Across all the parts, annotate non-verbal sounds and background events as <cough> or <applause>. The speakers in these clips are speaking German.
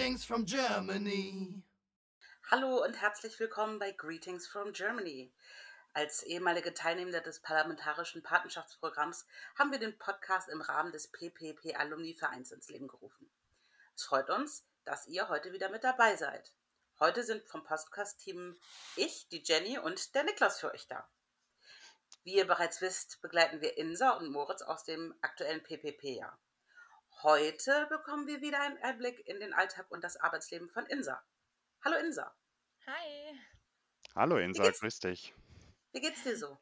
Greetings from Germany. Hallo und herzlich willkommen bei Greetings from Germany. Als ehemalige Teilnehmer des Parlamentarischen Patenschaftsprogramms haben wir den Podcast im Rahmen des PPP Alumni Vereins ins Leben gerufen. Es freut uns, dass ihr heute wieder mit dabei seid. Heute sind vom Podcast-Team ich, die Jenny und der Niklas für euch da. Wie ihr bereits wisst, begleiten wir Insa und Moritz aus dem aktuellen PPP-Jahr. Heute bekommen wir wieder einen Einblick in den Alltag und das Arbeitsleben von Insa. Hallo Insa. Hi. Hallo Insa, grüß dich. Wie geht's dir so?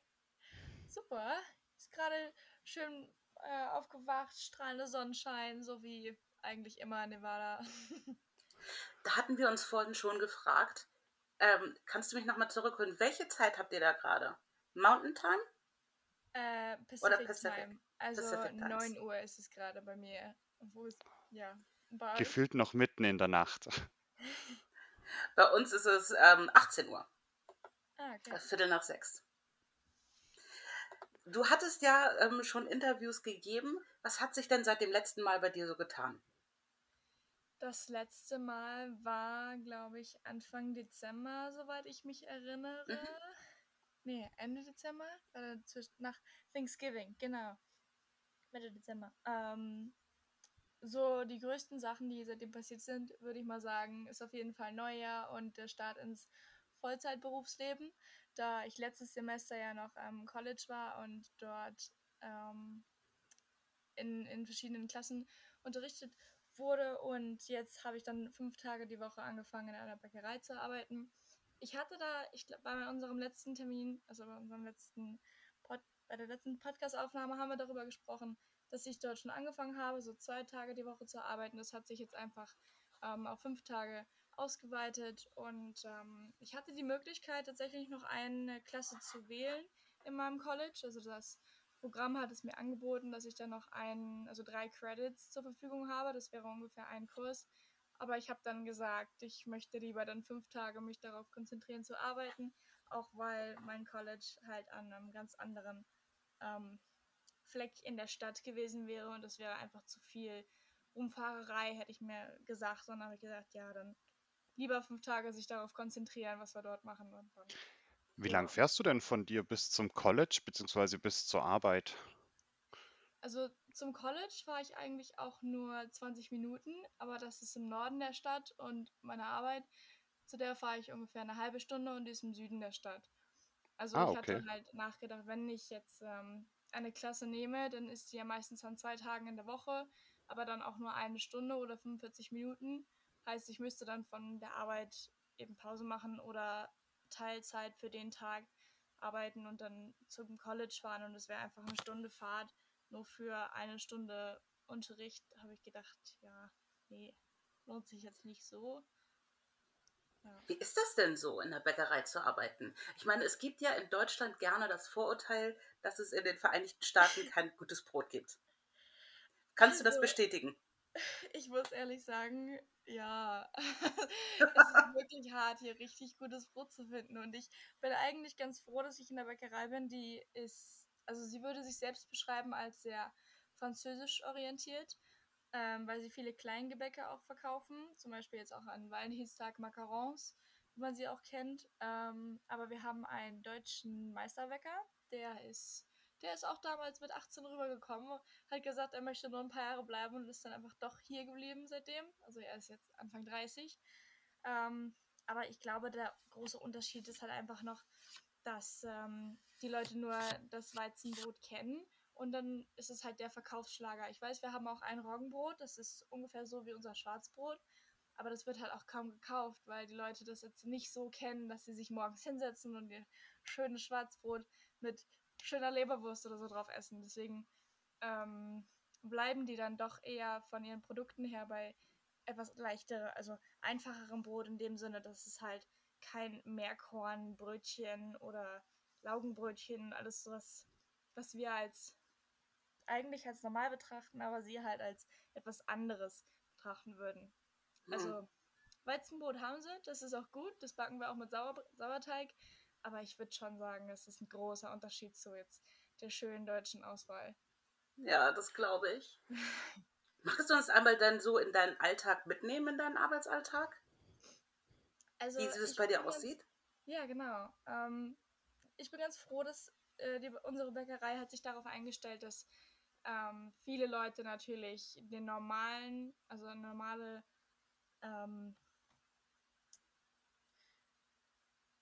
Super. Ist gerade schön äh, aufgewacht, strahlender Sonnenschein, so wie eigentlich immer in Nevada. <laughs> da hatten wir uns vorhin schon gefragt. Ähm, kannst du mich nochmal zurückholen? Welche Zeit habt ihr da gerade? Mountain Time? Äh, Pacific Oder Pacific? Time. Also Pacific Times. 9 Uhr ist es gerade bei mir. Wo ist, ja. Euch? Gefühlt noch mitten in der Nacht. <laughs> Bei uns ist es ähm, 18 Uhr. Ah, okay. Äh, Viertel nach sechs. Du hattest ja ähm, schon Interviews gegeben. Was hat sich denn seit dem letzten Mal bei dir so getan? Das letzte Mal war, glaube ich, Anfang Dezember, soweit ich mich erinnere. Mhm. Nee, Ende Dezember? Nach Thanksgiving, genau. Mitte Dezember. Ähm, so die größten Sachen, die seitdem passiert sind, würde ich mal sagen, ist auf jeden Fall Neujahr und der Start ins Vollzeitberufsleben, da ich letztes Semester ja noch am College war und dort ähm, in, in verschiedenen Klassen unterrichtet wurde und jetzt habe ich dann fünf Tage die Woche angefangen in einer Bäckerei zu arbeiten. Ich hatte da, ich glaube, bei unserem letzten Termin, also bei unserem letzten Pod, bei der letzten Podcast-Aufnahme haben wir darüber gesprochen, dass ich dort schon angefangen habe, so zwei Tage die Woche zu arbeiten. Das hat sich jetzt einfach ähm, auf fünf Tage ausgeweitet und ähm, ich hatte die Möglichkeit, tatsächlich noch eine Klasse zu wählen in meinem College. Also das Programm hat es mir angeboten, dass ich dann noch ein, also drei Credits zur Verfügung habe. Das wäre ungefähr ein Kurs. Aber ich habe dann gesagt, ich möchte lieber dann fünf Tage mich darauf konzentrieren zu arbeiten, auch weil mein College halt an einem ganz anderen ähm, Fleck in der Stadt gewesen wäre und es wäre einfach zu viel Rumfahrerei, hätte ich mir gesagt. Sondern habe ich gesagt, ja, dann lieber fünf Tage sich darauf konzentrieren, was wir dort machen. Und dann, Wie Ja. lang fährst du denn von dir bis zum College bzw. bis zur Arbeit? also zum College fahre ich eigentlich auch nur 20 Minuten, aber das ist im Norden der Stadt und meine Arbeit, zu der fahre ich ungefähr eine halbe Stunde und die ist im Süden der Stadt. Also Ah, ich hatte okay. halt nachgedacht, wenn ich jetzt ähm, eine Klasse nehme, dann ist die ja meistens an zwei Tagen in der Woche, aber dann auch nur eine Stunde oder 45 Minuten. Heißt, ich müsste dann von der Arbeit eben Pause machen oder Teilzeit für den Tag arbeiten und dann zum College fahren und es wäre einfach eine Stunde Fahrt nur für eine Stunde Unterricht habe ich gedacht, ja, nee, lohnt sich jetzt nicht so. Ja. Wie ist das denn so, in der Bäckerei zu arbeiten? Ich meine, es gibt ja in Deutschland gerne das Vorurteil, dass es in den Vereinigten Staaten <laughs> kein gutes Brot gibt. Kannst du das Also- bestätigen? Ich muss ehrlich sagen, ja, <laughs> es ist wirklich hart, hier richtig gutes Brot zu finden. Und ich bin eigentlich ganz froh, dass ich in der Bäckerei bin, die ist, also sie würde sich selbst beschreiben als sehr französisch orientiert, ähm, weil sie viele Kleingebäcke auch verkaufen. Zum Beispiel jetzt auch an Valentinstag Macarons, wie man sie auch kennt. Ähm, aber wir haben einen deutschen Meisterbäcker, der ist, der ist auch damals mit 18 rübergekommen hat gesagt, er möchte nur ein paar Jahre bleiben und ist dann einfach doch hier geblieben seitdem. Also er ist jetzt Anfang 30. Ähm, aber ich glaube, der große Unterschied ist halt einfach noch, dass ähm, die Leute nur das Weizenbrot kennen und dann ist es halt der Verkaufsschlager. Ich weiß, wir haben auch ein Roggenbrot, das ist ungefähr so wie unser Schwarzbrot, aber das wird halt auch kaum gekauft, weil die Leute das jetzt nicht so kennen, dass sie sich morgens hinsetzen und ihr schönes Schwarzbrot mit schöner Leberwurst oder so drauf essen. Deswegen ähm, bleiben die dann doch eher von ihren Produkten her bei etwas leichterem, also einfacherem Brot in dem Sinne, dass es halt kein Meerkornbrötchen oder Laugenbrötchen, alles sowas, was wir als eigentlich als normal betrachten, aber sie halt als etwas anderes betrachten würden. Hm. Also Weizenbrot haben sie, das ist auch gut, das backen wir auch mit Sauer Sauerteig, aber ich würde schon sagen, das ist ein großer Unterschied zu jetzt der schönen deutschen Auswahl. Ja, das glaube ich. <laughs> Magst du uns einmal dann so in deinen Alltag mitnehmen, in deinen Arbeitsalltag? Also, Wie es bei dir ganz- aussieht? Ja, genau. Ähm, ich bin ganz froh, dass äh, die, unsere Bäckerei hat sich darauf eingestellt, dass ähm, viele Leute natürlich den normalen, also normale ähm,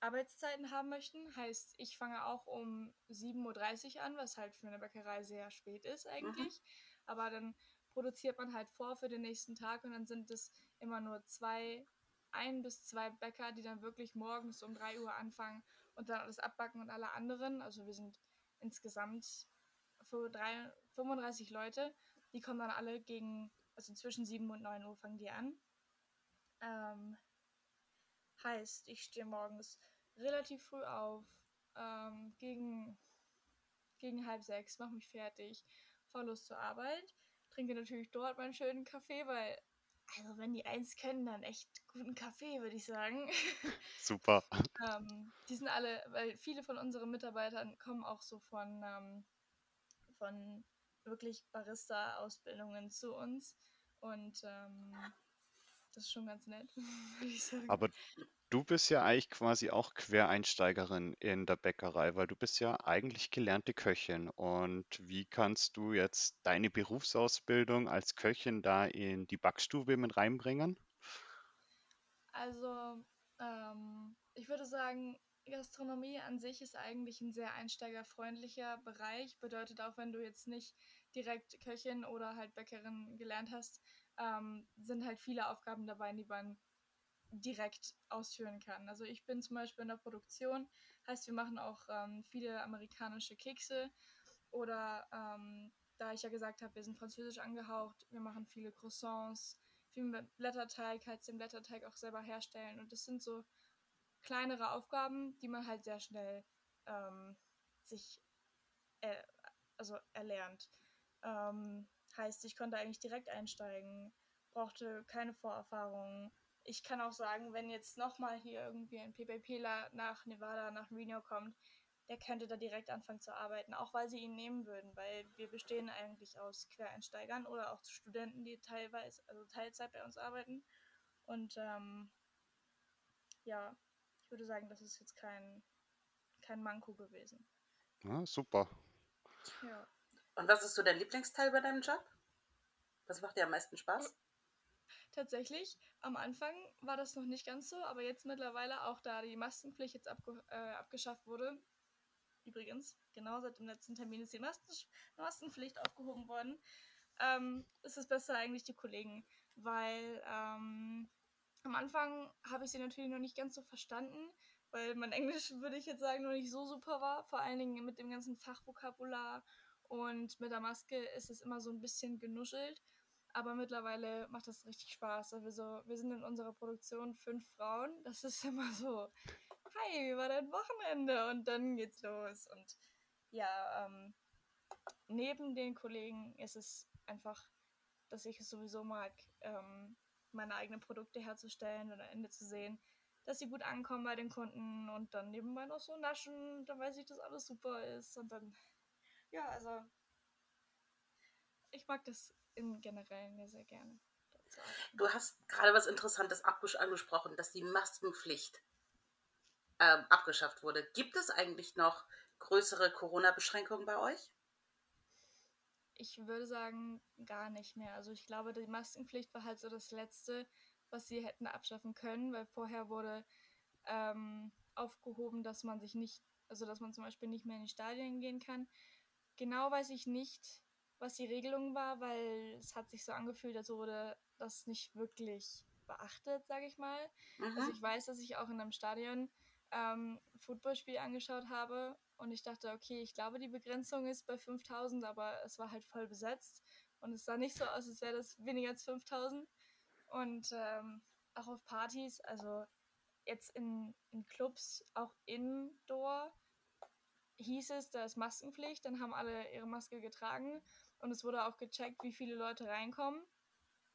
Arbeitszeiten haben möchten. Heißt, ich fange auch um 7.30 Uhr an, was halt für eine Bäckerei sehr spät ist eigentlich. Aber dann produziert man halt vor für den nächsten Tag und dann sind es immer nur zwei, ein bis zwei Bäcker, die dann wirklich morgens um 3 Uhr anfangen und dann alles abbacken und alle anderen. Also wir sind insgesamt für drei, 35 Leute. Die kommen dann alle gegen, also zwischen 7 und 9 Uhr fangen die an. Ähm, heißt, ich stehe morgens relativ früh auf, ähm, gegen, gegen halb sechs, mache mich fertig, fahr los zur Arbeit, trinke natürlich dort meinen schönen Kaffee, weil, also wenn die eins können, dann echt guten Kaffee, würde ich sagen. <laughs> Super. ähm, die sind alle, weil viele von unseren Mitarbeitern kommen auch so von, ähm, von wirklich Barista-Ausbildungen zu uns und ähm, das ist schon ganz nett, <laughs> würde ich sagen. Aber du bist ja eigentlich quasi auch Quereinsteigerin in der Bäckerei, weil du bist ja eigentlich gelernte Köchin. Und wie kannst du jetzt deine Berufsausbildung als Köchin da in die Backstube mit reinbringen? Also, ähm, ich würde sagen, Gastronomie an sich ist eigentlich ein sehr einsteigerfreundlicher Bereich. Bedeutet auch, wenn du jetzt nicht direkt Köchin oder halt Bäckerin gelernt hast, ähm, sind halt viele Aufgaben dabei, die man direkt ausführen kann. Also ich bin zum Beispiel in der Produktion, heißt wir machen auch ähm, viele amerikanische Kekse oder ähm, da ich ja gesagt habe, wir sind französisch angehaucht, wir machen viele Croissants, viel Blätterteig, halt den Blätterteig auch selber herstellen und das sind so kleinere Aufgaben, die man halt sehr schnell ähm, sich äh, also erlernt. Ähm, heißt, ich konnte eigentlich direkt einsteigen, brauchte keine Vorerfahrungen. Ich kann auch sagen, wenn jetzt nochmal hier irgendwie ein PPPler nach Nevada, nach Reno kommt, der könnte da direkt anfangen zu arbeiten, auch weil sie ihn nehmen würden, weil wir bestehen eigentlich aus Quereinsteigern oder auch Studenten, die teilweise, also Teilzeit bei uns arbeiten. Und ähm, ja, ich würde sagen, das ist jetzt kein, kein Manko gewesen. Ja, super. Ja. Und was ist so dein Lieblingsteil bei deinem Job? Was macht dir am meisten Spaß? Tatsächlich, am Anfang war das noch nicht ganz so, aber jetzt mittlerweile, auch da die Maskenpflicht jetzt abge äh, abgeschafft wurde, übrigens, genau seit dem letzten Termin ist die Masken Maskenpflicht aufgehoben worden, ähm, ist es besser eigentlich die Kollegen, weil ähm, am Anfang habe ich sie natürlich noch nicht ganz so verstanden, weil mein Englisch, <laughs> würde ich jetzt sagen, noch nicht so super war, vor allen Dingen mit dem ganzen Fachvokabular und mit der Maske ist es immer so ein bisschen genuschelt. Aber mittlerweile macht das richtig Spaß. Also wir, sind in unserer Produktion fünf Frauen. Das ist <laughs> immer so, hi, wie war dein Wochenende? Und dann geht's los. Und ja, ähm, neben den Kollegen ist es einfach, dass ich es sowieso mag, ähm, meine eigenen Produkte herzustellen und am Ende zu sehen, dass sie gut ankommen bei den Kunden und dann nebenbei noch so naschen, dann weiß ich, dass alles super ist und dann, ja, also ich mag das im Generellen ja sehr gerne. Du hast gerade was Interessantes angesprochen, dass die Maskenpflicht ähm, abgeschafft wurde. Gibt es eigentlich noch größere Corona-Beschränkungen bei euch? Ich würde sagen, gar nicht mehr. Also ich glaube, die Maskenpflicht war halt so das Letzte, was sie hätten abschaffen können, weil vorher wurde ähm, aufgehoben, dass man sich nicht, also dass man zum Beispiel nicht mehr in die Stadien gehen kann. Genau weiß ich nicht, was die Regelung war, weil es hat sich so angefühlt, als wurde das nicht wirklich beachtet, sage ich mal. Mhm. Also ich weiß, dass ich auch in einem Stadion ähm, Footballspiel angeschaut habe und ich dachte, okay, ich glaube, die Begrenzung ist bei 5000, aber es war halt voll besetzt und es sah nicht so aus, als wäre das weniger als 5000. Und ähm, auch auf Partys, also jetzt in, in Clubs, auch indoor, hieß es, da ist Maskenpflicht, dann haben alle ihre Maske getragen und es wurde auch gecheckt, wie viele Leute reinkommen.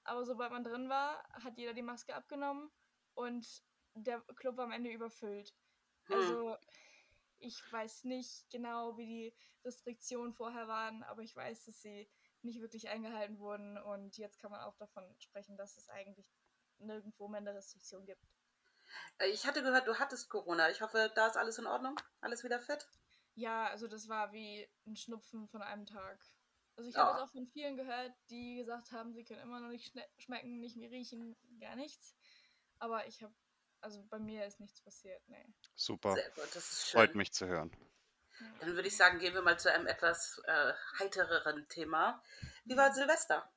Aber sobald man drin war, hat jeder die Maske abgenommen und der Club war am Ende überfüllt. Hm. Also ich weiß nicht genau, wie die Restriktionen vorher waren, aber ich weiß, dass sie nicht wirklich eingehalten wurden. Und jetzt kann man auch davon sprechen, dass es eigentlich nirgendwo mehr eine Restriktion gibt. Äh, Ich hatte gehört, du hattest Corona. Ich hoffe, da ist alles in Ordnung. Alles wieder fit. Ja, also das war wie ein Schnupfen von einem Tag. Also ich habe es auch von vielen gehört, die gesagt haben, sie können immer noch nicht schne- schmecken, nicht mehr riechen, gar nichts. Aber ich habe, also bei mir ist nichts passiert, nee. Super. Sehr gut, das ist Freut schön. mich zu hören. Dann würde ich sagen, gehen wir mal zu einem etwas äh, heitereren Thema. Wie war Silvester?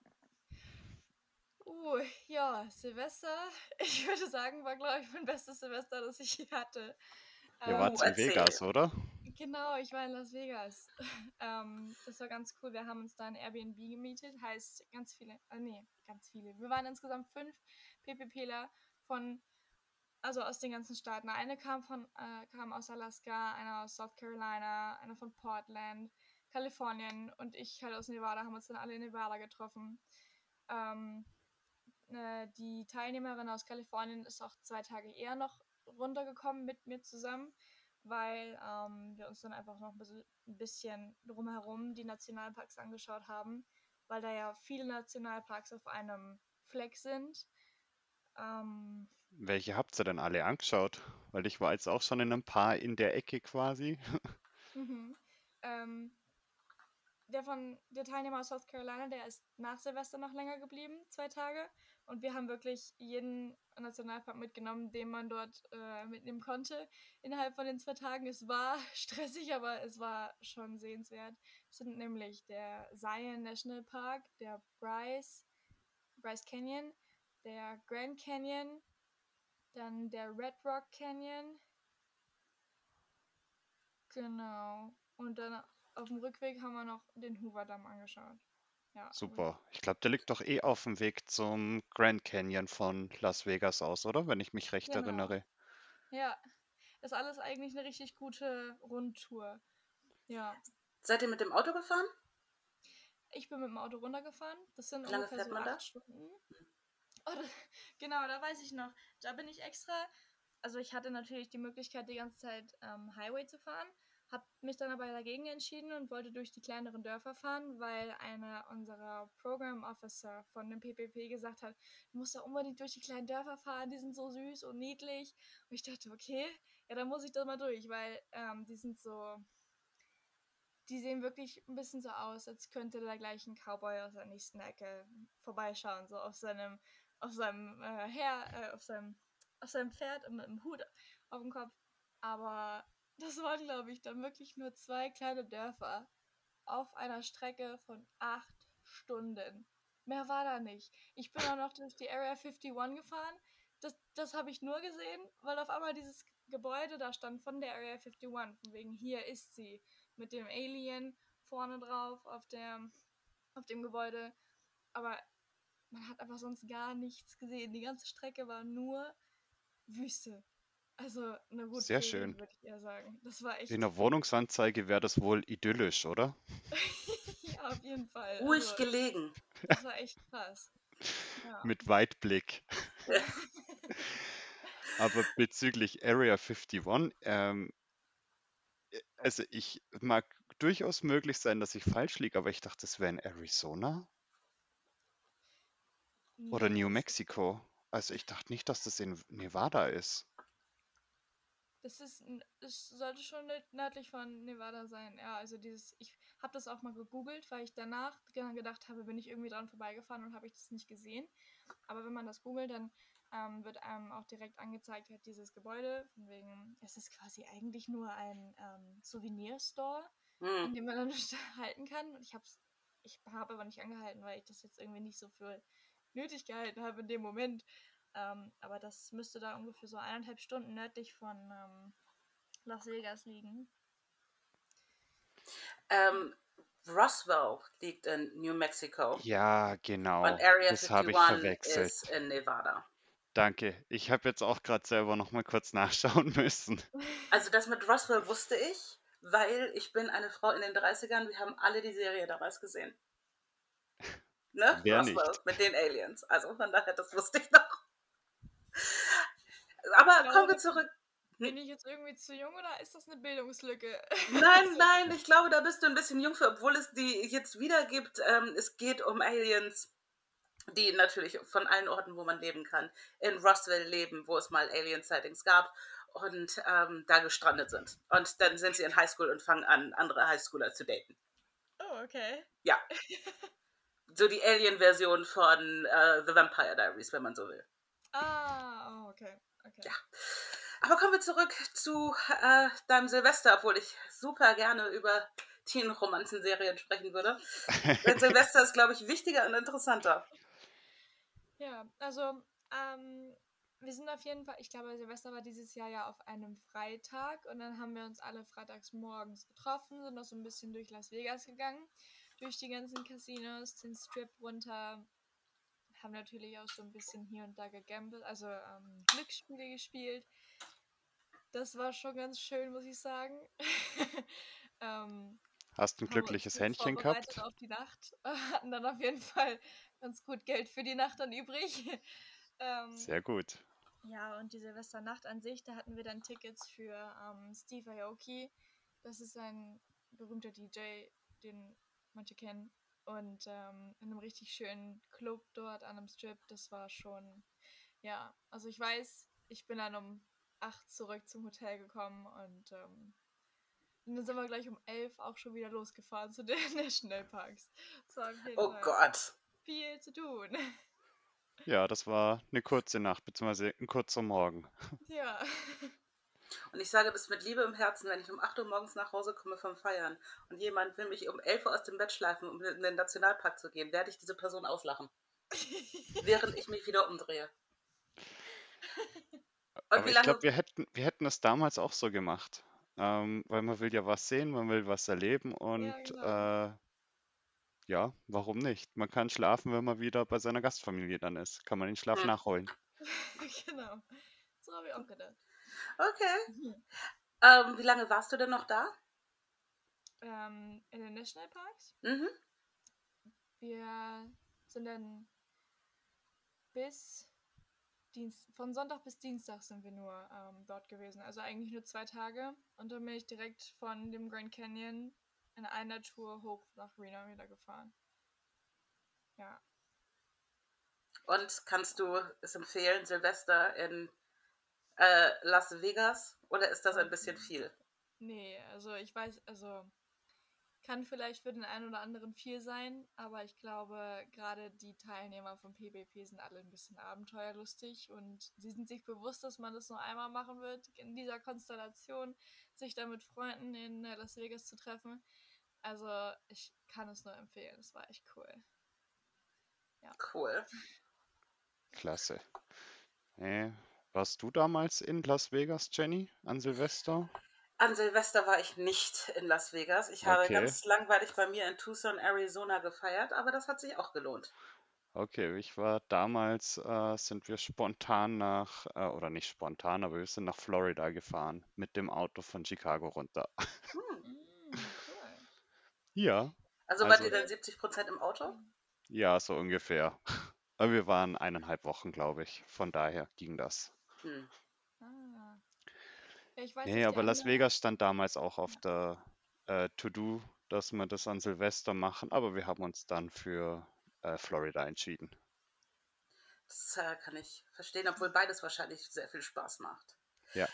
Uh, ja, Silvester, <laughs> ich würde sagen, war, glaube ich, mein bestes Silvester, das ich je hatte. Ihr Ähm, wart in erzähl. Vegas, oder? Genau, ich war in Las Vegas. <laughs> ähm, das war ganz cool. Wir haben uns da ein Airbnb gemietet. Heißt, ganz viele, äh, nee, ganz viele. Wir waren insgesamt fünf PPPler von, also aus den ganzen Staaten. Eine kam, von, äh, kam aus Alaska, einer aus South Carolina, einer von Portland, Kalifornien und ich halt aus Nevada. Haben uns dann alle in Nevada getroffen. Ähm, äh, die Teilnehmerin aus Kalifornien ist auch zwei Tage eher noch runtergekommen mit mir zusammen weil ähm, wir uns dann einfach noch ein bisschen, drumherum die Nationalparks angeschaut haben, weil da ja viele Nationalparks auf einem Fleck sind. Ähm, Welche habt ihr denn alle angeschaut? Weil ich war jetzt auch schon in ein paar in der Ecke quasi. <laughs> mhm. ähm, der von der Teilnehmer aus South Carolina, der ist nach Silvester noch länger geblieben, zwei Tage. Und wir haben wirklich jeden Nationalpark mitgenommen, den man dort äh, mitnehmen konnte innerhalb von den zwei Tagen. Es war <laughs> stressig, aber es war schon sehenswert. Es sind nämlich der Zion National Park, der Bryce, Bryce Canyon, der Grand Canyon, dann der Red Rock Canyon. Genau. Und dann auf dem Rückweg haben wir noch den Hoover Damm angeschaut. Ja, Super. Ich glaube, der liegt doch eh auf dem Weg zum Grand Canyon von Las Vegas aus, oder? Wenn ich mich recht Genau. erinnere. Ja, ist alles eigentlich eine richtig gute Rundtour. Ja, Seid ihr mit dem Auto gefahren? ich bin mit dem Auto runtergefahren. Das sind Wie lange ungefähr fährt so man da? acht Stunden. Oh, da, <laughs> genau, da weiß ich noch. Da bin ich extra. Also ich hatte natürlich die Möglichkeit, die ganze Zeit ähm, Highway zu fahren. Hab mich dann aber dagegen entschieden und wollte durch die kleineren Dörfer fahren, weil einer unserer Program Officer von dem PPP gesagt hat, du musst da unbedingt durch die kleinen Dörfer fahren, die sind so süß und niedlich. Und ich dachte, okay, ja, dann muss ich da mal durch, weil ähm, die sind so, die sehen wirklich ein bisschen so aus, als könnte da gleich ein Cowboy aus der nächsten Ecke vorbeischauen, so auf seinem, auf seinem äh, Herr, äh, auf seinem, auf seinem Pferd und mit einem Hut auf dem Kopf. Aber das waren, glaube ich, dann wirklich nur zwei kleine Dörfer auf einer Strecke von acht Stunden. Mehr war da nicht. Ich bin auch noch durch die Area 51 gefahren. Das, das habe ich nur gesehen, weil auf einmal dieses Gebäude da stand von der Area 51. Von wegen hier ist sie. Mit dem Alien vorne drauf auf, der, auf dem Gebäude. Aber man hat einfach sonst gar nichts gesehen. Die ganze Strecke war nur Wüste. Also, na gut, Sehr schön. würde ich eher sagen. Das war echt. In der Wohnungsanzeige wäre das wohl idyllisch, oder? <laughs> ja, auf jeden Fall. Ruhig Also, gelegen. das war echt krass. Ja. <laughs> Mit Weitblick. <laughs> Aber bezüglich Area 51, ähm, äh, also ich mag durchaus möglich sein, dass ich falsch liege, aber ich dachte, das wäre in Arizona oder New Mexico. Also ich dachte nicht, dass das in Nevada ist. Das ist, es sollte schon nö- nördlich von Nevada sein. Ja, also dieses, ich habe das auch mal gegoogelt, weil ich danach ge- gedacht habe, bin ich irgendwie dran vorbeigefahren und habe ich das nicht gesehen. Aber wenn man das googelt, dann ähm, wird einem auch direkt angezeigt, halt dieses Gebäude. Von wegen, es ist quasi eigentlich nur ein ähm, Souvenirstore, in Hm. dem man dann <laughs> halten kann. Und ich habe ich hab aber nicht angehalten, weil ich das jetzt irgendwie nicht so für nötig gehalten habe in dem Moment. Ähm, aber das müsste da ungefähr so eineinhalb Stunden nördlich von ähm, Las Vegas liegen. Ähm, Roswell liegt in New Mexico. Ja, genau. Und Area Das habe ich 51 verwechselt. ist in Nevada. Danke. Ich habe jetzt auch gerade selber noch mal kurz nachschauen <laughs> müssen. Also das mit Roswell wusste ich, weil ich bin eine Frau in den 30ern. Wir haben alle die Serie damals gesehen. <laughs> Ne? Wer Roswell nicht? mit den Aliens. Also von daher, das wusste ich noch. <laughs> Aber Ja, kommen wir zurück. Bin ich jetzt irgendwie zu jung oder ist das eine Bildungslücke? <laughs> Nein, nein, ich glaube, da bist du ein bisschen jung für, obwohl es die jetzt wieder gibt. Ähm, es geht um Aliens, die natürlich von allen Orten, wo man leben kann, in Roswell leben, wo es mal Alien-Sightings gab und ähm, da gestrandet sind. Und dann sind sie in Highschool und fangen an, andere Highschooler zu daten. Oh, okay. Ja. <laughs> So die Alien-Version von äh, The Vampire Diaries, wenn man so will. Ah, oh, okay. okay. Ja. Aber kommen wir zurück zu äh, deinem Silvester, obwohl ich super gerne über Teen-Romanzen-Serien sprechen würde. <laughs> Denn Silvester ist, glaube ich, wichtiger und interessanter. Ja, also ähm, wir sind auf jeden Fall, ich glaube, Silvester war dieses Jahr ja auf einem Freitag und dann haben wir uns alle freitags morgens getroffen, sind noch so ein bisschen durch Las Vegas gegangen, durch die ganzen Casinos, den Strip runter, haben natürlich auch so ein bisschen hier und da gegambelt, also ähm, Glücksspiele gespielt. Das war schon ganz schön, muss ich sagen. <laughs> ähm, Hast ein glückliches Händchen gehabt? auf die Nacht, <laughs> hatten dann auf jeden Fall ganz gut Geld für die Nacht dann übrig. <laughs> ähm, Sehr gut. Ja, und die Silvesternacht an sich, da hatten wir dann Tickets für ähm, Steve Aoki. Das ist ein berühmter DJ, den manche kennen. Und ähm, in einem richtig schönen Club dort an einem Strip. Das war schon, ja, also ich weiß, ich bin dann um 8 zurück zum Hotel gekommen und, ähm, und dann sind wir gleich um 11 auch schon wieder losgefahren zu den <laughs> Nationalparks. oh Fall Gott. Viel zu tun. Ja, das war eine kurze Nacht, beziehungsweise ein kurzer Morgen. <laughs> Ja. Und ich sage das mit Liebe im Herzen, wenn ich um 8 Uhr morgens nach Hause komme vom Feiern und jemand will mich um 11 Uhr aus dem Bett schleifen, um in den Nationalpark zu gehen, werde ich diese Person auslachen. <laughs> während ich mich wieder umdrehe. Und Aber ich glaube, wir hätten, wir hätten das damals auch so gemacht. Ähm, weil man will ja was sehen, man will was erleben und ja, genau. äh, ja, warum nicht? Man kann schlafen, wenn man wieder bei seiner Gastfamilie dann ist. Kann man den Schlaf hm. nachholen. <laughs> genau. So habe ich auch gedacht. Okay. Mhm. Ähm, wie lange warst du denn noch da? Ähm, in den Nationalparks? Mhm. Wir sind dann bis Dienst von Sonntag bis Dienstag sind wir nur ähm, dort gewesen. Also eigentlich nur zwei Tage. Und dann bin ich direkt von dem Grand Canyon in einer Tour hoch nach Reno wieder gefahren. Ja. Und kannst du es empfehlen, Silvester in äh, Las Vegas? Oder ist das ein bisschen viel? Nee, also ich weiß, also kann vielleicht für den einen oder anderen viel sein, aber ich glaube, gerade die Teilnehmer vom PBP sind alle ein bisschen abenteuerlustig und sie sind sich bewusst, dass man das nur einmal machen wird, in dieser Konstellation, sich da mit Freunden in äh, Las Vegas zu treffen. Also ich kann es nur empfehlen. Es war echt cool. Ja. Cool. Klasse. Äh, warst du damals in Las Vegas, Jenny, an Silvester? An Silvester war ich nicht in Las Vegas. Ich habe okay. ganz langweilig bei mir in Tucson, Arizona gefeiert, aber das hat sich auch gelohnt. Okay, ich war damals, äh, sind wir spontan nach, äh, oder nicht spontan, aber wir sind nach Florida gefahren mit dem Auto von Chicago runter. Hm. <laughs> Ja. Also, wart also ihr dann 70 Prozent im Auto? Ja, so ungefähr. <laughs> Aber wir waren eineinhalb Wochen, glaube ich. Von daher ging das. Hm. Ah. Ja, ich weiß, nee, aber Las Vegas stand damals auch auf der äh, To-Do, dass wir das an Silvester machen, aber wir haben uns dann für äh, Florida entschieden. Das äh, kann ich verstehen, obwohl beides wahrscheinlich sehr viel Spaß macht. Ja.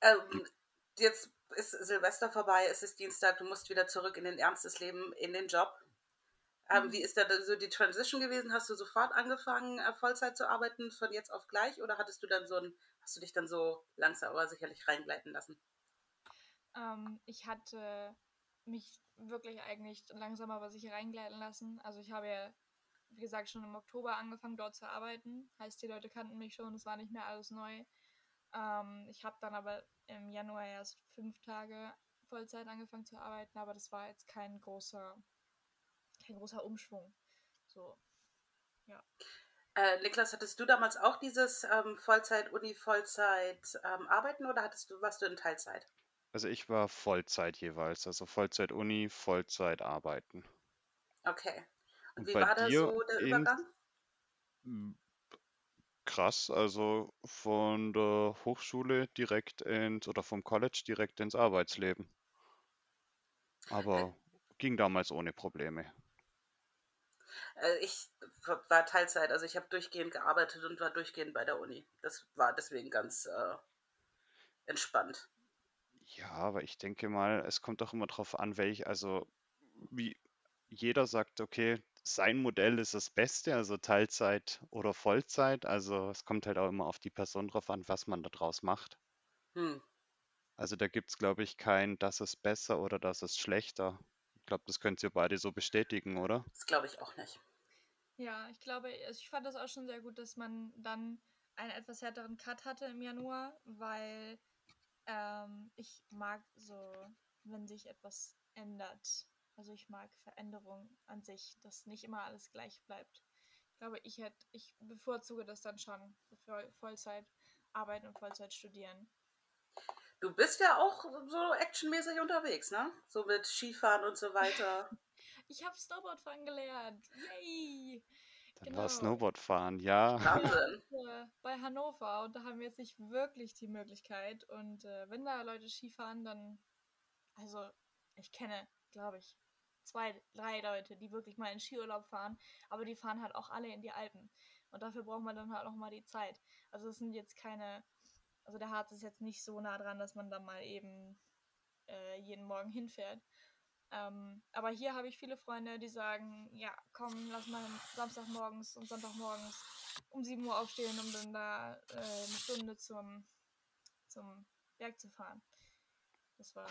Ähm, jetzt ist Silvester vorbei, es ist Dienstag, du musst wieder zurück in den Ernst des Lebens, in den Job. Ähm, mhm. Wie ist da so die Transition gewesen? Hast du sofort angefangen, äh, Vollzeit zu arbeiten, von jetzt auf gleich? Oder hattest du dann so ein, hast du dich dann so langsam aber sicherlich reingleiten lassen? Ähm, ich hatte mich wirklich eigentlich langsam aber sicher reingleiten lassen. Also ich habe ja, wie gesagt, schon im Oktober angefangen, dort zu arbeiten. Heißt, die Leute kannten mich schon, es war nicht mehr alles neu. Ähm, ich habe dann aber im Januar erst fünf Tage Vollzeit angefangen zu arbeiten, aber das war jetzt kein großer, kein großer Umschwung. So, ja. Äh, Niklas, hattest du damals auch dieses ähm, Vollzeit-Uni, Vollzeit-Arbeiten ähm, oder hattest du, warst du in Teilzeit? Also ich war Vollzeit jeweils, also Vollzeit-Uni, Vollzeit-Arbeiten. Okay. Und, Und wie war da so der Übergang? krass, also von der Hochschule direkt ins oder vom College direkt ins Arbeitsleben. Aber ging damals ohne Probleme. Äh, ich war Teilzeit, also ich habe durchgehend gearbeitet und war durchgehend bei der Uni. Das war deswegen ganz äh, entspannt. Ja, aber ich denke mal, es kommt doch immer drauf an, welch, also wie jeder sagt, okay, sein Modell ist das Beste, also Teilzeit oder Vollzeit. Also es kommt halt auch immer auf die Person drauf an, was man da draus macht. Hm. Also da gibt es, glaube ich, kein, das ist besser oder das ist schlechter. Ich glaube, das könnt ihr beide so bestätigen, oder? Das glaube ich auch nicht. Ja, ich glaube, also ich fand das auch schon sehr gut, dass man dann einen etwas härteren Cut hatte im Januar, weil ähm, ich mag so, wenn sich etwas ändert. Also ich mag Veränderung an sich, dass nicht immer alles gleich bleibt. Ich glaube, ich hätte, ich bevorzuge das dann schon, Vollzeit arbeiten und Vollzeit studieren. Du bist ja auch so actionmäßig unterwegs, ne? So mit Skifahren und so weiter. <laughs> Ich habe Snowboardfahren gelernt. Yay! Dann war Genau. Snowboardfahren, ja. Wahnsinn. äh, bei Hannover und da haben wir jetzt nicht wirklich die Möglichkeit. Und äh, wenn da Leute Skifahren, dann, also ich kenne, glaube ich, zwei, drei Leute, die wirklich mal in Skiurlaub fahren, aber die fahren halt auch alle in die Alpen. Und dafür braucht man dann halt auch mal die Zeit. Also es sind jetzt keine, also der Harz ist jetzt nicht so nah dran, dass man da mal eben äh, jeden Morgen hinfährt. Ähm, aber hier habe ich viele Freunde, die sagen, ja, komm, lass mal Samstagmorgens und Sonntagmorgens um 7 Uhr aufstehen, um dann da äh, eine Stunde zum, zum Berg zu fahren.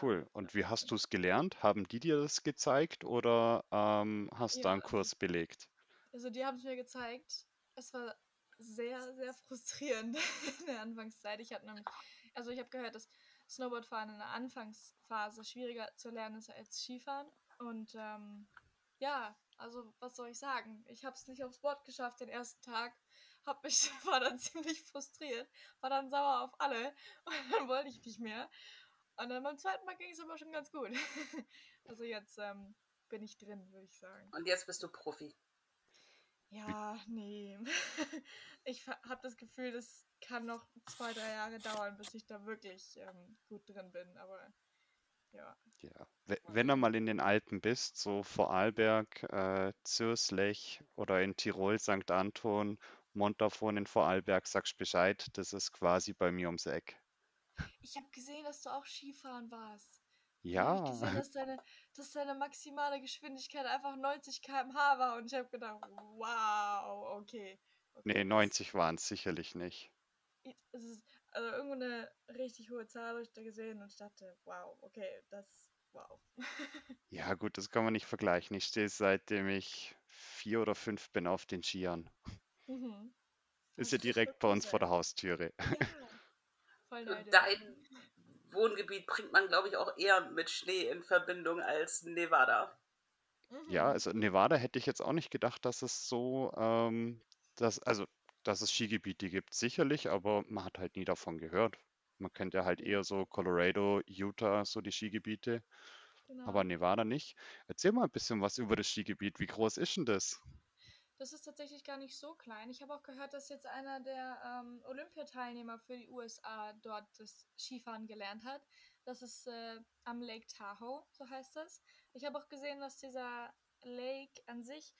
Cool. Und wie hast du es gelernt? Haben die dir das gezeigt oder ähm, hast du da Ja, einen Kurs belegt? Also die haben es mir gezeigt. Es war sehr, sehr frustrierend <laughs> in der Anfangszeit. Ich hatte nämlich, also ich habe gehört, dass Snowboardfahren in der Anfangsphase schwieriger zu lernen ist als Skifahren. Und ähm, ja, also was soll ich sagen? Ich habe es nicht aufs Board geschafft den ersten Tag. Hab mich, <laughs> war dann ziemlich frustriert, war dann sauer auf alle <laughs> und dann wollte ich nicht mehr. Und dann beim zweiten Mal ging es aber schon ganz gut. Also jetzt ähm, bin ich drin, würde ich sagen. Und jetzt bist du Profi. Ja, nee. <laughs> Ich habe das Gefühl, das kann noch zwei, drei Jahre dauern, bis ich da wirklich ähm, gut drin bin. Aber ja. Ja. We- Wenn du mal in den Alpen bist, so Vorarlberg, äh, Zürslech oder in Tirol, St. Anton, Montafon in Vorarlberg, sagst Bescheid, das ist quasi bei mir ums Eck. Ich habe gesehen, dass du auch Skifahren warst. Habe ich Ja, gesehen, dass deine, dass deine maximale Geschwindigkeit einfach 90 km/h war. Und ich habe gedacht, wow, okay. nee, Okay, das, 90 waren es sicherlich nicht. es ist also irgendwo eine richtig hohe Zahl habe ich da gesehen und ich dachte, wow, okay, das, wow. <laughs> Ja, gut, das kann man nicht vergleichen. Ich stehe seitdem ich vier oder fünf bin auf den Skiern. Mhm. Ist ja direkt bei uns vor der. Haustüre. Ja, voll Und <laughs> neidisch. dein Wohngebiet bringt man, glaube ich, auch eher mit Schnee in Verbindung als Nevada. Ja, Mhm. also Nevada hätte ich jetzt auch nicht gedacht, dass es so, ähm, dass, also, dass es Skigebiete gibt, sicherlich, aber man hat halt nie davon gehört. Man kennt ja halt Ja, eher so Colorado, Utah, so die Skigebiete, aber genau. Nevada nicht. Erzähl mal ein bisschen was über das Skigebiet. Wie groß ist denn das? Das ist tatsächlich gar nicht so klein. Ich habe auch gehört, dass jetzt einer der ähm, Olympiateilnehmer für die USA dort das Skifahren gelernt hat. Das ist äh, am Lake Tahoe, so heißt das. Ich habe auch gesehen, dass dieser Lake an sich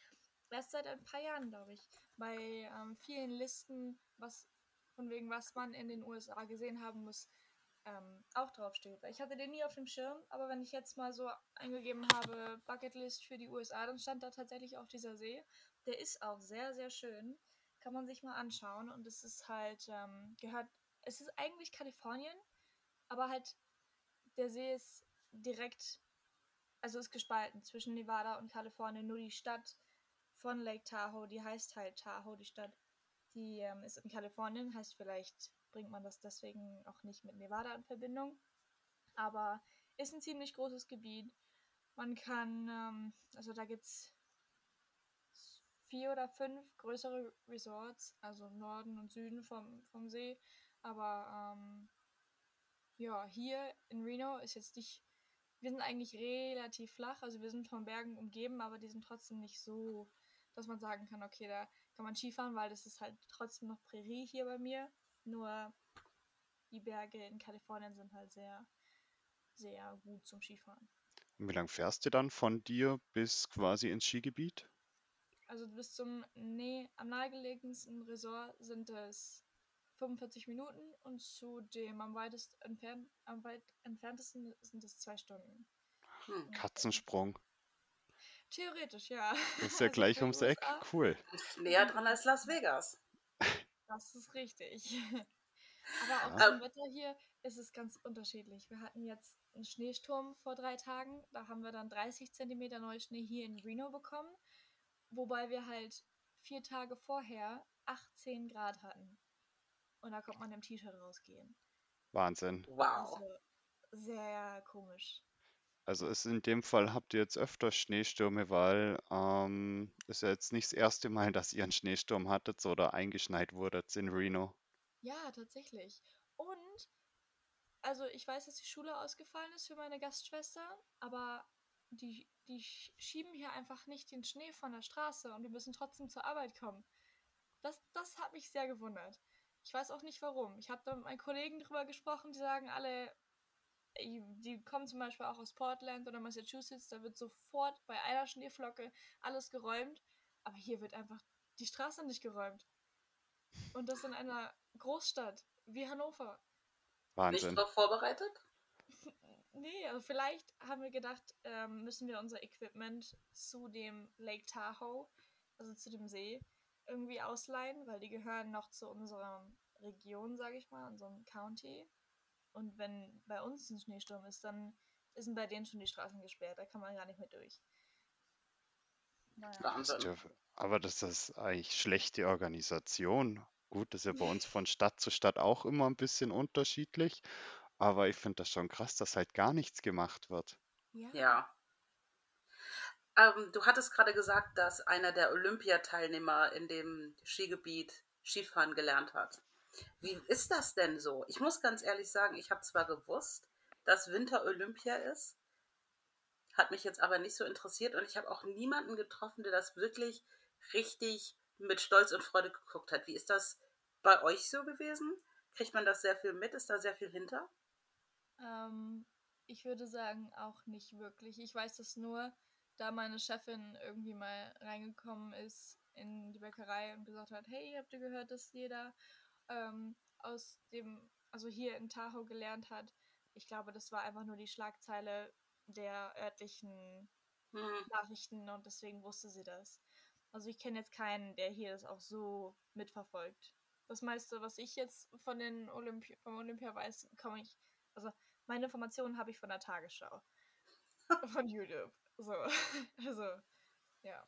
erst seit ein paar Jahren, glaube ich, bei ähm, vielen Listen, was von wegen was man in den USA gesehen haben muss, ähm, auch draufsteht. Weil Ich hatte den nie auf dem Schirm, aber wenn ich jetzt mal so eingegeben habe, Bucketlist für die USA, dann stand da tatsächlich auch dieser See. Der ist auch sehr, sehr schön. Kann man sich mal anschauen. Und es ist halt, ähm, gehört, es ist eigentlich Kalifornien, aber halt der See ist direkt, also ist gespalten zwischen Nevada und Kalifornien. Nur die Stadt von Lake Tahoe, die heißt halt Tahoe, die Stadt, die ähm, ist in Kalifornien, heißt vielleicht bringt man das deswegen auch nicht mit Nevada in Verbindung. Aber ist ein ziemlich großes Gebiet. Man kann, ähm, also da gibt es vier oder fünf größere Resorts, also Norden und Süden vom, vom See. Aber ähm, ja, hier in Reno ist jetzt nicht. Wir sind eigentlich relativ flach, also wir sind von Bergen umgeben, aber die sind trotzdem nicht so, dass man sagen kann, okay, da kann man Skifahren, weil das ist halt trotzdem noch Prärie hier bei mir. Nur die Berge in Kalifornien sind halt sehr, sehr gut zum Skifahren. Und wie lange fährst du dann von dir bis quasi ins Skigebiet? Also bis zum nee, am nahegelegensten Resort sind es 45 Minuten und zu dem am weitest entfernt, am weit entferntesten sind es zwei Stunden. Hm. Katzensprung. Theoretisch, ja. Das ist ja <laughs> Also gleich ums Eck. USA, Cool. Ist näher dran als Las Vegas. Das ist richtig. <laughs> Aber auch Ja. zum Wetter hier ist es ganz unterschiedlich. Wir hatten jetzt einen Schneesturm vor drei Tagen. Da haben wir dann 30 Zentimeter Neuschnee hier in Reno bekommen. Wobei wir halt vier Tage vorher 18 Grad hatten. Und da konnte man im T-Shirt rausgehen. Wahnsinn. Wow. Also sehr komisch. Also ist in dem Fall habt ihr jetzt öfter Schneestürme, weil ähm, ist ja jetzt nicht das erste Mal, <laughs> dass ihr einen Schneesturm hattet oder eingeschneit wurdet in Reno. Ja, tatsächlich. Und, also ich weiß, dass die Schule ausgefallen ist für meine Gastschwester, aber die, die sch- schieben hier einfach nicht den Schnee von der Straße und wir müssen trotzdem zur Arbeit kommen. Das, das hat mich sehr gewundert. Ich weiß auch nicht warum. Ich habe da mit meinen Kollegen drüber gesprochen, die sagen alle, die kommen zum Beispiel auch aus Portland oder Massachusetts, da wird sofort bei einer Schneeflocke alles geräumt, aber hier wird einfach die Straße nicht geräumt. Und das in einer Großstadt wie Hannover. Nicht Wahnsinn. darauf vorbereitet? <laughs> Nee, also vielleicht haben wir gedacht, ähm, müssen wir unser Equipment zu dem Lake Tahoe, also zu dem See, irgendwie ausleihen, weil die gehören noch zu unserer Region, sage ich mal, unserem County. Und wenn bei uns ein Schneesturm ist, dann sind bei denen schon die Straßen gesperrt, da kann man gar nicht mehr durch. Naja. Wahnsinn. aber das ist eigentlich schlechte Organisation. Gut, das ist ja bei uns von Stadt zu Stadt auch immer ein bisschen unterschiedlich. Aber ich finde das schon krass, dass halt gar nichts gemacht wird. Ja. Ja. Ähm, du hattest gerade gesagt, dass einer der Olympiateilnehmer in dem Skigebiet Skifahren gelernt hat. Wie ist das denn so? Ich muss ganz ehrlich sagen, ich habe zwar gewusst, dass Winter Olympia ist, hat mich jetzt aber nicht so interessiert und ich habe auch niemanden getroffen, der das wirklich richtig mit Stolz und Freude geguckt hat. Wie ist das bei euch so gewesen? Kriegt man das sehr viel mit? Ist da sehr viel hinter? Ähm, ich würde sagen, auch nicht wirklich. Ich weiß das nur, da meine Chefin irgendwie mal reingekommen ist in die Bäckerei und gesagt hat, hey, habt ihr gehört, dass jeder ähm, aus dem, also hier in Tahoe gelernt hat? Ich glaube, das war einfach nur die Schlagzeile der örtlichen Hm. Nachrichten und deswegen wusste sie das. Also ich kenne jetzt keinen, der hier das auch so mitverfolgt. Das meiste, was ich jetzt von den Olympi vom Olympia weiß, komme ich, also meine Informationen habe ich von der Tagesschau. <laughs> von YouTube. So. <laughs> Also, ja.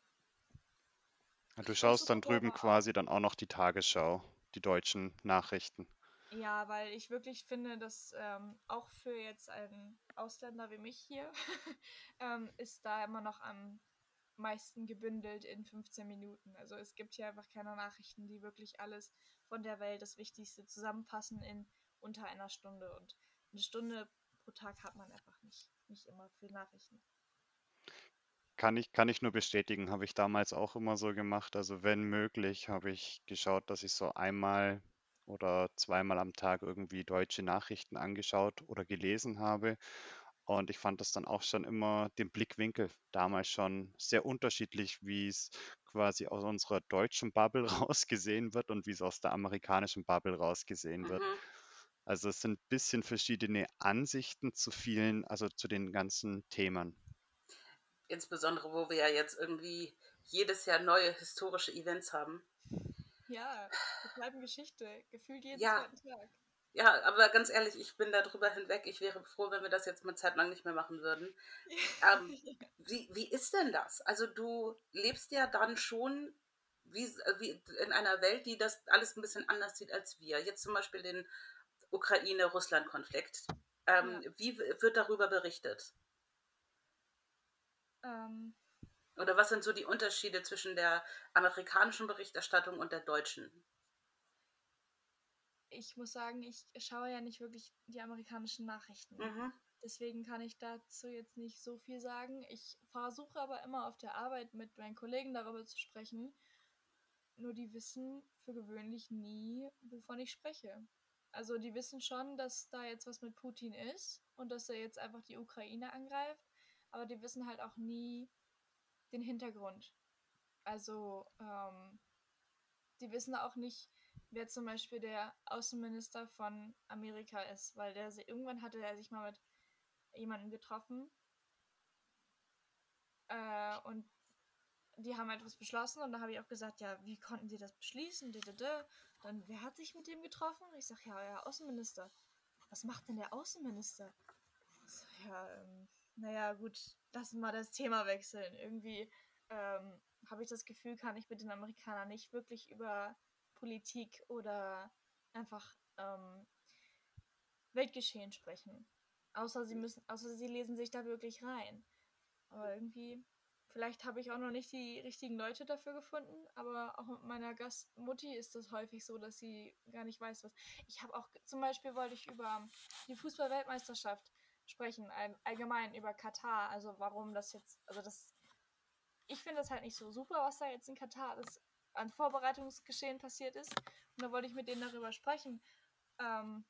Du schaust dann drüben quasi dann auch noch die Tagesschau, die deutschen Nachrichten. Ja, weil ich wirklich finde, dass ähm, auch für jetzt einen Ausländer wie mich hier <laughs> ähm, ist da immer noch am meisten gebündelt in 15 Minuten. Also es gibt hier einfach keine Nachrichten, die wirklich alles von der Welt, das Wichtigste zusammenfassen in unter einer Stunde. Und eine Stunde pro Tag hat man einfach nicht, nicht immer für Nachrichten. Kann ich, kann ich nur bestätigen, habe ich damals auch immer so gemacht. Also wenn möglich, habe ich geschaut, dass ich so einmal oder zweimal am Tag irgendwie deutsche Nachrichten angeschaut oder gelesen habe. Und ich fand das dann auch schon immer den Blickwinkel damals schon sehr unterschiedlich, wie es quasi aus unserer deutschen Bubble <laughs> rausgesehen wird und wie es aus der amerikanischen Bubble rausgesehen wird. Mhm. Also es sind ein bisschen verschiedene Ansichten zu vielen, also zu den ganzen Themen. Insbesondere, wo wir ja jetzt irgendwie jedes Jahr neue historische Events haben. Ja, wir bleiben Geschichte, gefühlt jeden Ja. zweiten Tag. Ja, aber ganz ehrlich, ich bin darüber hinweg. Ich wäre froh, wenn wir das jetzt mal zeitlang nicht mehr machen würden. <laughs> Ähm, wie, wie ist denn das? Also du lebst ja dann schon wie, wie in einer Welt, die das alles ein bisschen anders sieht als wir. Jetzt zum Beispiel den Ukraine-Russland-Konflikt. Ähm, Wie w- wird darüber berichtet? Ähm, Oder was sind so die Unterschiede zwischen der amerikanischen Berichterstattung und der deutschen? ich muss sagen, ich schaue ja nicht wirklich die amerikanischen Nachrichten. Mhm. Deswegen kann ich dazu jetzt nicht so viel sagen. Ich versuche aber immer auf der Arbeit mit meinen Kollegen darüber zu sprechen. nur die wissen für gewöhnlich nie, wovon ich spreche. Also die wissen schon, dass da jetzt was mit Putin ist und dass er jetzt einfach die Ukraine angreift, aber die wissen halt auch nie den Hintergrund. Also ähm, die wissen auch nicht, wer zum Beispiel der Außenminister von Amerika ist, weil der irgendwann hatte er sich mal mit jemandem getroffen äh, und die haben etwas beschlossen und da habe ich auch gesagt, ja, wie konnten sie das beschließen? Dann, wer hat sich mit dem getroffen? Ich sage, ja, ja, Außenminister. Was macht denn der Außenminister? So, ja, ähm, naja, gut, wir mal das Thema wechseln. Irgendwie ähm, habe ich das Gefühl, kann ich mit den Amerikanern nicht wirklich über Politik oder einfach ähm, Weltgeschehen sprechen. Außer sie müssen, außer sie lesen sich da wirklich rein. Aber irgendwie Vielleicht habe ich auch noch nicht die richtigen Leute dafür gefunden, aber auch mit meiner Gastmutti ist es häufig so, dass sie gar nicht weiß, was. Ich habe auch, zum Beispiel wollte ich über die Fußball-Weltmeisterschaft sprechen, allgemein über Katar, also warum das jetzt, also das, ich finde das halt nicht so super, was da jetzt in Katar alles an Vorbereitungsgeschehen passiert ist. Und da wollte ich mit denen darüber sprechen. Ähm,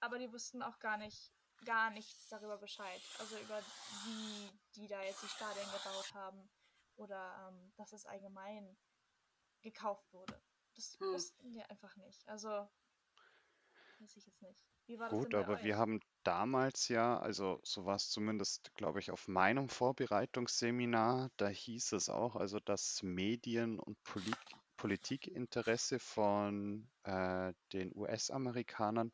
aber die wussten auch gar nicht, gar nichts darüber Bescheid. Also über wie die da jetzt die Stadien gebaut haben oder ähm, dass es allgemein gekauft wurde. Das hm. wussten wir einfach nicht. Also weiß ich jetzt nicht. Wie war das Gut, aber wir haben damals ja, also so war es zumindest, glaube ich, auf meinem Vorbereitungsseminar, da hieß es auch, also dass Medien und Polit Politikinteresse von äh, den US-Amerikanern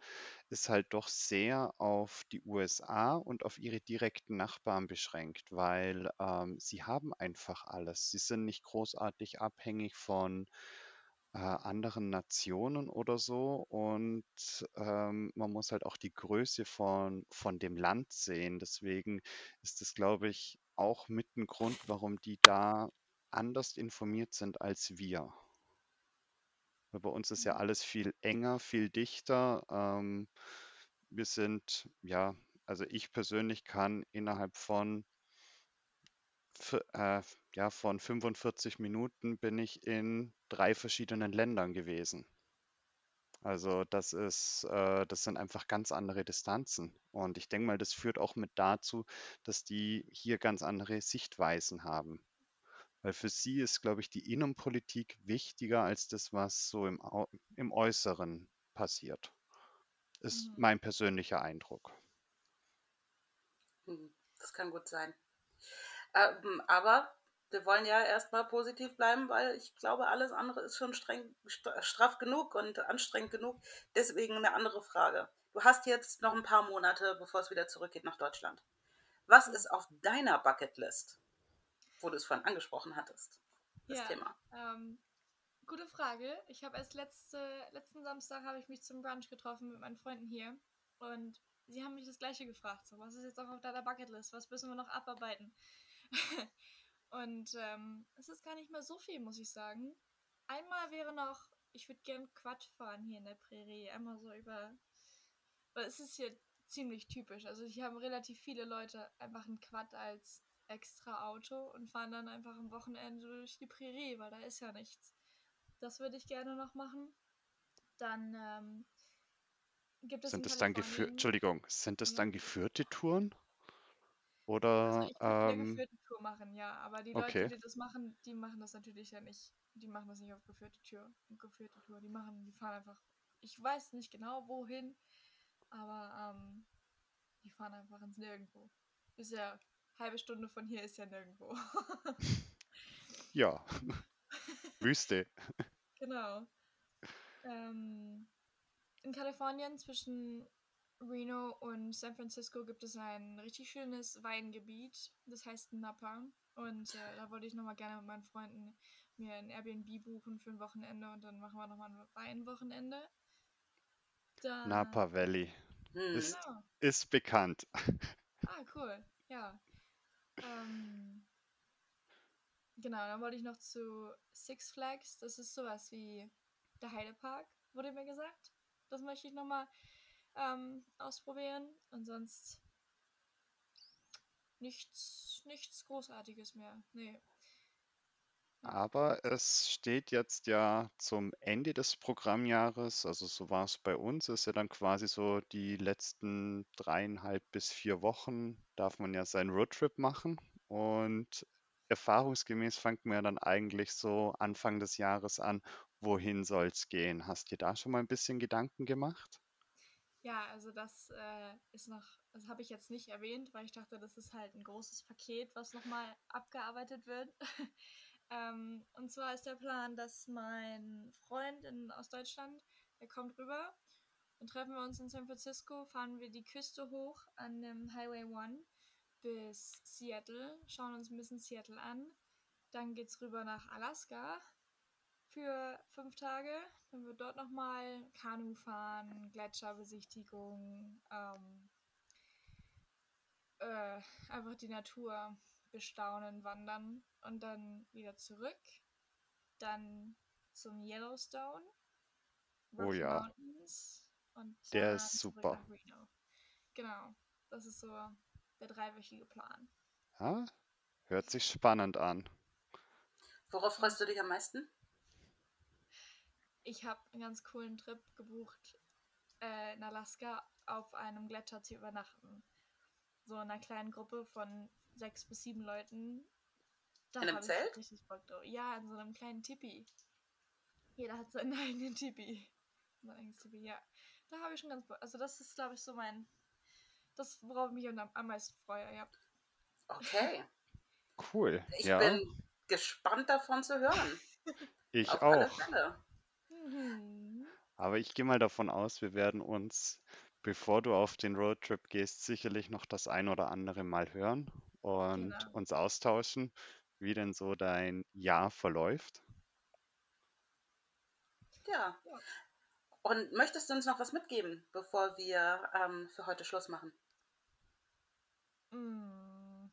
ist halt doch sehr auf die USA und auf ihre direkten Nachbarn beschränkt, weil ähm, sie haben einfach alles. Sie sind nicht großartig abhängig von äh, anderen Nationen oder so und ähm, man muss halt auch die Größe von, von dem Land sehen. Deswegen ist es, glaube ich, auch mit ein Grund, warum die da anders informiert sind als wir. Weil bei uns ist ja mhm. alles viel enger, viel dichter. Ähm, wir sind, ja, also ich persönlich kann innerhalb von, äh, ja, von 45 Minuten bin ich in drei verschiedenen Ländern gewesen. Also das ist, äh, das sind einfach ganz andere Distanzen. Und ich denke mal, das führt auch mit dazu, dass die hier ganz andere Sichtweisen haben. Weil für sie ist, glaube ich, die Innenpolitik wichtiger als das, was so im, im Äußeren passiert. Ist mhm. mein persönlicher Eindruck. Hm, das kann gut sein. Ähm, aber wir wollen ja erstmal positiv bleiben, weil ich glaube, alles andere ist schon streng, straff genug und anstrengend genug. Deswegen eine andere Frage. Du hast jetzt noch ein paar Monate, bevor es wieder zurückgeht nach Deutschland. Was ist auf deiner Bucketlist? wo du es vorhin angesprochen hattest, das ja, Thema? Ähm, gute Frage. Ich habe erst letzte, letzten Samstag habe ich mich zum Brunch getroffen mit meinen Freunden hier und sie haben mich das gleiche gefragt. So, was ist jetzt auch auf deiner Bucketlist? Was müssen wir noch abarbeiten? <laughs> und ähm, es ist gar nicht mehr so viel, muss ich sagen. Einmal wäre noch, ich würde gern Quad fahren hier in der Prärie. Einmal so über. Weil es ist hier ziemlich typisch. Also hier haben relativ viele Leute einfach ein Quad als extra Auto und fahren dann einfach am Wochenende durch die Prärie, weil da ist ja nichts. Das würde ich gerne noch machen. Dann ähm, gibt es. Sind das dann geführte, Entschuldigung, sind das ja. dann geführte Touren? Oder. Also ich ähm, geführte machen, ja. Aber die Leute, okay. die das machen, die machen das natürlich ja nicht. Die machen das nicht auf geführte Tour. Geführte Tour. Die machen, die fahren einfach. Ich weiß nicht genau wohin, aber ähm, die fahren einfach ins Nirgendwo. Ist ja halbe Stunde von hier ist ja nirgendwo. <laughs> ja. <laughs> Wüste. Genau. Ähm, in Kalifornien zwischen Reno und San Francisco gibt es ein richtig schönes Weingebiet, das heißt Napa. Und äh, da wollte ich nochmal gerne mit meinen Freunden mir ein Airbnb buchen für ein Wochenende und dann machen wir nochmal ein Weinwochenende. Da, Napa Valley. Hm. Ist, genau. ist bekannt. <laughs> Ah, cool. Ja. Ähm, genau, dann wollte ich noch zu Six Flags. Das ist sowas wie der Heidepark, wurde mir gesagt. Das möchte ich nochmal ähm, ausprobieren. Und sonst nichts, nichts Großartiges mehr. Nee. Aber es steht jetzt ja zum Ende des Programmjahres, also so war es bei uns, ist ja dann quasi so die letzten dreieinhalb bis vier Wochen darf man ja seinen Roadtrip machen. Und erfahrungsgemäß fängt man ja dann eigentlich so Anfang des Jahres an, wohin soll es gehen? Hast du dir da schon mal ein bisschen Gedanken gemacht? Ja, also das äh, ist noch, das habe ich jetzt nicht erwähnt, weil ich dachte, das ist halt ein großes Paket, was nochmal abgearbeitet wird. <laughs> ähm, und zwar ist der Plan, dass mein Freund in, aus Deutschland, der kommt rüber und treffen wir uns in San Francisco, fahren wir die Küste hoch an dem Highway 1 bis Seattle, schauen uns ein bisschen Seattle an. Dann geht es rüber nach Alaska für fünf Tage. Dann wird dort nochmal Kanu fahren, Gletscherbesichtigung, ähm, äh, einfach die Natur bestaunen, wandern und dann wieder zurück. Dann zum Yellowstone, Oh Rocky ja, Mountains und der ist super. Genau, das ist so der dreiwöchige Plan. Ja, hört sich spannend an. Worauf freust du dich am meisten? Ich habe einen ganz coolen Trip gebucht äh, in Alaska auf einem Gletscher zu übernachten. So in einer kleinen Gruppe von sechs bis sieben Leuten. Da In einem Zelt? richtig Bock drauf. Ja, in so einem kleinen Tipi. Jeder hat seinen <laughs> eigenen Tipi. Sein eigenes Tipi, ja. Da habe ich schon ganz Bock. Also das ist, glaube ich, so mein... Das, worauf ich mich am, am meisten freue, ja. Okay. Cool. Ich Ja, bin gespannt davon zu hören. ich Auf alle auch. Mhm. Aber ich gehe mal davon aus, wir werden uns, bevor du auf den Roadtrip gehst, sicherlich noch das ein oder andere Mal hören und Genau. uns austauschen, wie denn so dein Jahr verläuft. Ja. Ja. Und möchtest du uns noch was mitgeben, bevor wir ähm, für heute Schluss machen? Mm,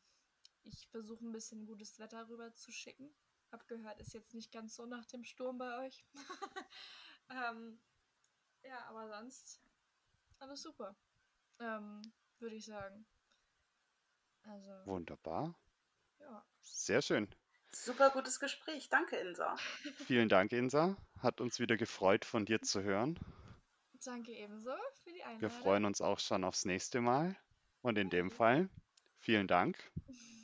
Ich versuche ein bisschen gutes Wetter rüber zu schicken. Hab gehört, ist jetzt nicht ganz so nach dem Sturm bei euch. <laughs> ähm, ja, aber sonst alles super. Ähm, Würde ich sagen. Also, Wunderbar. ja. Sehr schön. Super gutes Gespräch. Danke, Insa. <laughs> Vielen Dank, Insa. Hat uns wieder gefreut, von dir zu hören. Danke ebenso für die Wir Einladung. freuen uns auch schon aufs nächste Mal. Und in dem Fall, vielen Dank. <laughs>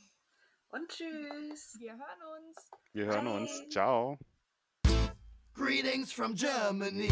Und tschüss. Wir hören uns. Wir hören uns. Bye. Ciao. Greetings from Germany.